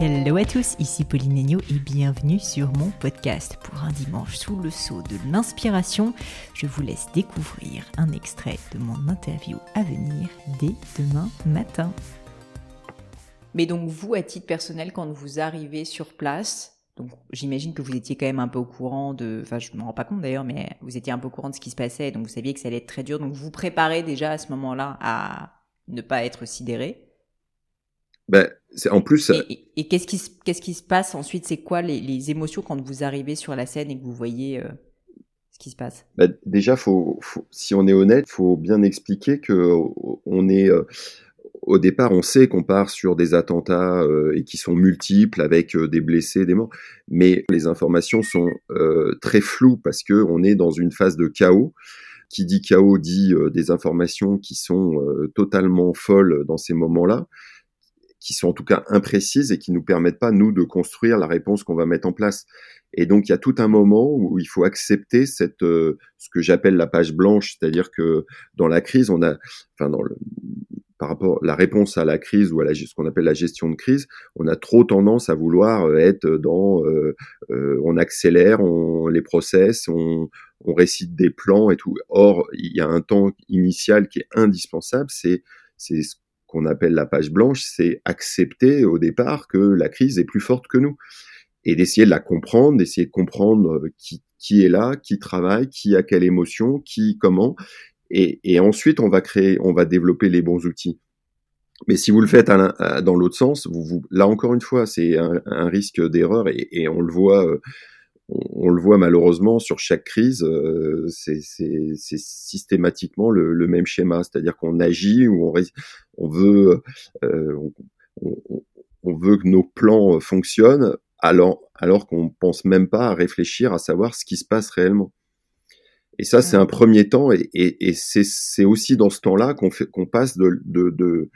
Hello à tous, ici Pauline Agneau et bienvenue sur mon podcast. Pour un dimanche sous le sceau de l'inspiration, je vous laisse découvrir un extrait de mon interview à venir dès demain matin. Mais donc vous, à titre personnel, quand vous arrivez sur place, donc j'imagine que vous étiez quand même un peu au courant de, enfin je me rends pas compte d'ailleurs, mais vous étiez un peu au courant de ce qui se passait, donc vous saviez que ça allait être très dur, donc vous préparez déjà à ce moment-là à ne pas être sidéré. Ben, c'est en plus. Et, qu'est-ce qui, qu'est-ce qui se passe ensuite? C'est quoi les, les, émotions quand vous arrivez sur la scène et que vous voyez euh, ce qui se passe? Ben, Déjà, faut, faut, si on est honnête, faut bien expliquer que on est. Euh, au départ, on sait qu'on part sur des attentats euh, et qui sont multiples avec des blessés, des morts, mais les informations sont très floues parce que on est dans une phase de chaos. Qui dit chaos dit des informations qui sont totalement folles dans ces moments-là qui sont en tout cas imprécises et qui nous permettent pas nous de construire la réponse qu'on va mettre en place. Et donc il y a tout un moment où il faut accepter cette euh, ce que j'appelle la page blanche, c'est-à-dire que dans la crise, on a enfin dans le par rapport à la réponse à la crise ou à la, ce qu'on appelle la gestion de crise, on a trop tendance à vouloir euh, être dans, euh, on accélère, on les process, on, on récite des plans et tout. Or, il y a un temps initial qui est indispensable, c'est c'est qu'on appelle la page blanche, c'est accepter au départ que la crise est plus forte que nous et d'essayer de la comprendre, d'essayer de comprendre euh, qui, est là, qui travaille, qui a quelle émotion, qui comment, et, ensuite on va créer, on va développer les bons outils. Mais si vous le faites dans l'autre sens, là encore une fois, c'est un, risque d'erreur et, et, on le voit. Euh, on, le voit malheureusement sur chaque crise, euh, c'est systématiquement le, même schéma, c'est-à-dire qu'on agit ou on, on veut euh, on, veut que nos plans fonctionnent alors alors qu'on pense même pas à réfléchir à savoir ce qui se passe réellement. Et ça, c'est un premier temps, et, et, c'est aussi dans ce temps-là qu'on fait qu'on passe de, de, de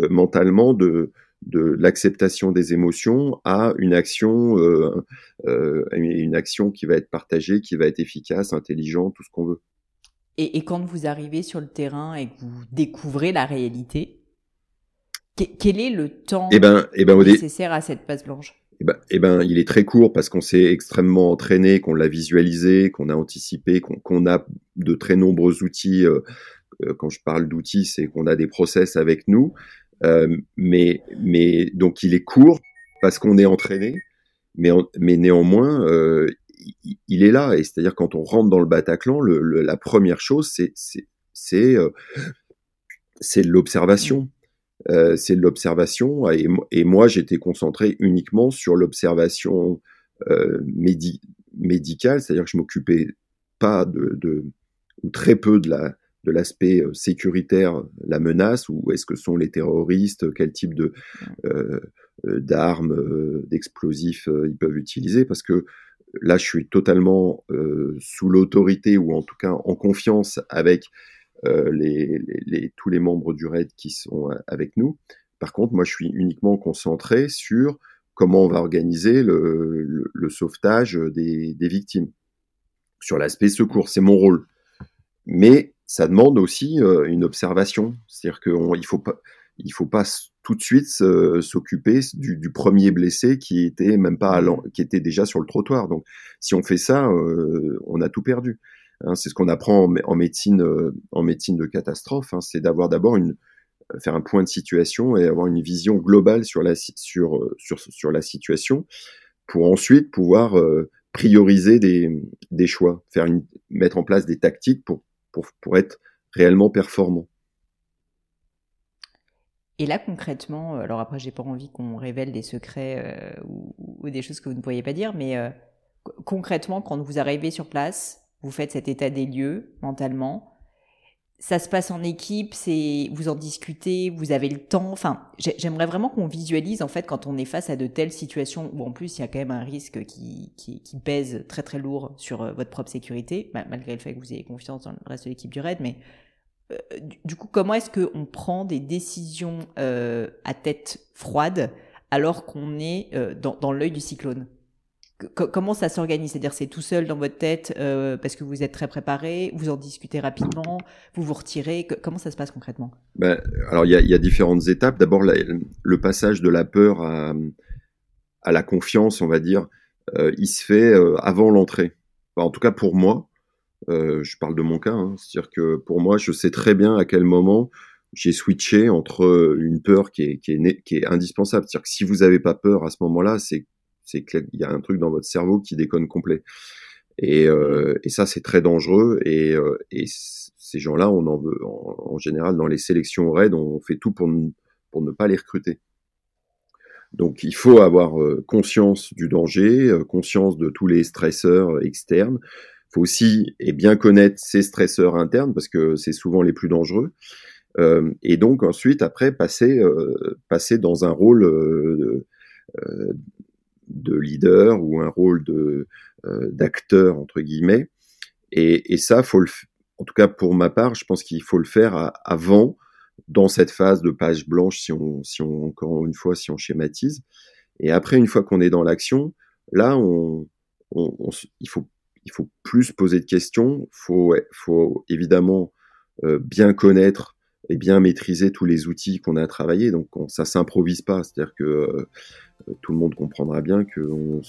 euh, mentalement de de l'acceptation des émotions à une action, euh, euh, une action qui va être partagée, qui va être efficace, intelligente, tout ce qu'on veut. Et, et, quand vous arrivez sur le terrain et que vous découvrez la réalité, quel est le temps eh ben, eh ben, nécessaire à cette passe blanche? Eh ben, eh ben, il est très court parce qu'on s'est extrêmement entraîné, qu'on l'a visualisé, qu'on a anticipé, qu'on a de très nombreux outils. Euh, euh, quand je parle d'outils, c'est qu'on a des process avec nous. Euh, mais, donc il est court parce qu'on est entraîné, mais, néanmoins, euh, il, est là. Et c'est-à-dire quand on rentre dans le Bataclan, la première chose, c'est c'est euh, l'observation. Euh, c'est l'observation. Et, moi, j'étais concentré uniquement sur l'observation médi médicale, c'est-à-dire que je m'occupais pas de, ou très peu de la de l'aspect euh, sécuritaire, la menace, ou est-ce que sont les terroristes, quel type de euh, euh, d'armes, d'explosifs ils peuvent utiliser, parce que là je suis totalement sous l'autorité ou en tout cas en confiance avec les, les, tous les membres du RAID qui sont avec nous. Par contre, moi je suis uniquement concentré sur comment on va organiser le, le, le sauvetage des, des victimes. Sur l'aspect secours, c'est mon rôle. Mais ça demande aussi euh, une observation. C'est-à-dire qu'il faut pas, il faut pas tout de suite s'occuper du, du, premier blessé qui était même pas allant, qui était déjà sur le trottoir. Donc, si on fait ça, euh, on a tout perdu. Hein, c'est ce qu'on apprend en, en médecine, euh, en médecine de catastrophe. Hein, c'est d'avoir d'abord une faire un point de situation et avoir une vision globale sur la sur sur sur la situation pour ensuite pouvoir prioriser des, des choix, faire une, mettre en place des tactiques pour pour, pour être réellement performant. Et là, concrètement, euh, alors après, j'ai pas envie qu'on révèle des secrets euh, ou, des choses que vous ne pourriez pas dire, mais euh, concrètement, quand vous arrivez sur place, vous faites cet état des lieux mentalement, ça se passe en équipe, c'est vous en discutez, vous avez le temps. Enfin, j'aimerais vraiment qu'on visualise en fait quand on est face à de telles situations où en plus il y a quand même un risque qui, qui, qui pèse très très lourd sur euh, votre propre sécurité, malgré le fait que vous ayez confiance dans le reste de l'équipe du raid. Mais euh, du, coup, comment est-ce qu'on prend des décisions euh, à tête froide alors qu'on est euh, dans, dans l'œil du cyclone? Comment ça s'organise? C'est-à-dire c'est tout seul dans votre tête euh, parce que vous êtes très préparé, vous en discutez rapidement, vous vous retirez. comment ça se passe concrètement? Ben, Alors il y a, différentes étapes. D'abord le passage de la peur à, la confiance, on va dire, il se fait avant l'entrée. en tout cas pour moi, je parle de mon cas, hein, c'est-à-dire que pour moi, je sais très bien à quel moment j'ai switché entre une peur qui est, qui est, qui est indispensable. C'est-à-dire que si vous n'avez pas peur à ce moment-là, c'est c'est qu'il y a un truc dans votre cerveau qui déconne complet. Et, euh, et ça, c'est très dangereux. Et, euh, et ces gens-là, on en veut, en, général, dans les sélections raids, on fait tout pour, pour ne pas les recruter. Donc, il faut avoir euh, conscience du danger, conscience de tous les stresseurs externes. Il faut aussi et bien connaître ces stresseurs internes parce que c'est souvent les plus dangereux. Euh, et donc ensuite, après, passer, euh, passer dans un rôle euh, de leader ou un rôle de d'acteur entre guillemets. Et, et, ça, faut le, en tout cas pour ma part, je pense qu'il faut le faire avant, dans cette phase de page blanche, si on, si on encore une fois, si on schématise. Et après, une fois qu'on est dans l'action, là, on, il faut il faut plus poser de questions. Faut faut évidemment bien connaître et bien maîtriser tous les outils qu'on a à travailler. Donc on, ça s'improvise pas, c'est-à-dire que euh, tout le monde comprendra bien qu'on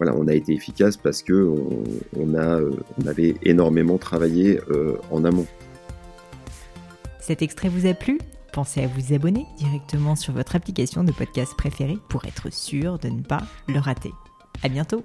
on a été efficace parce que on, on a euh, on avait énormément travaillé euh, en amont. Cet extrait vous a plu? Pensez à vous abonner directement sur votre application de podcast préférée pour être sûr de ne pas le rater. À bientôt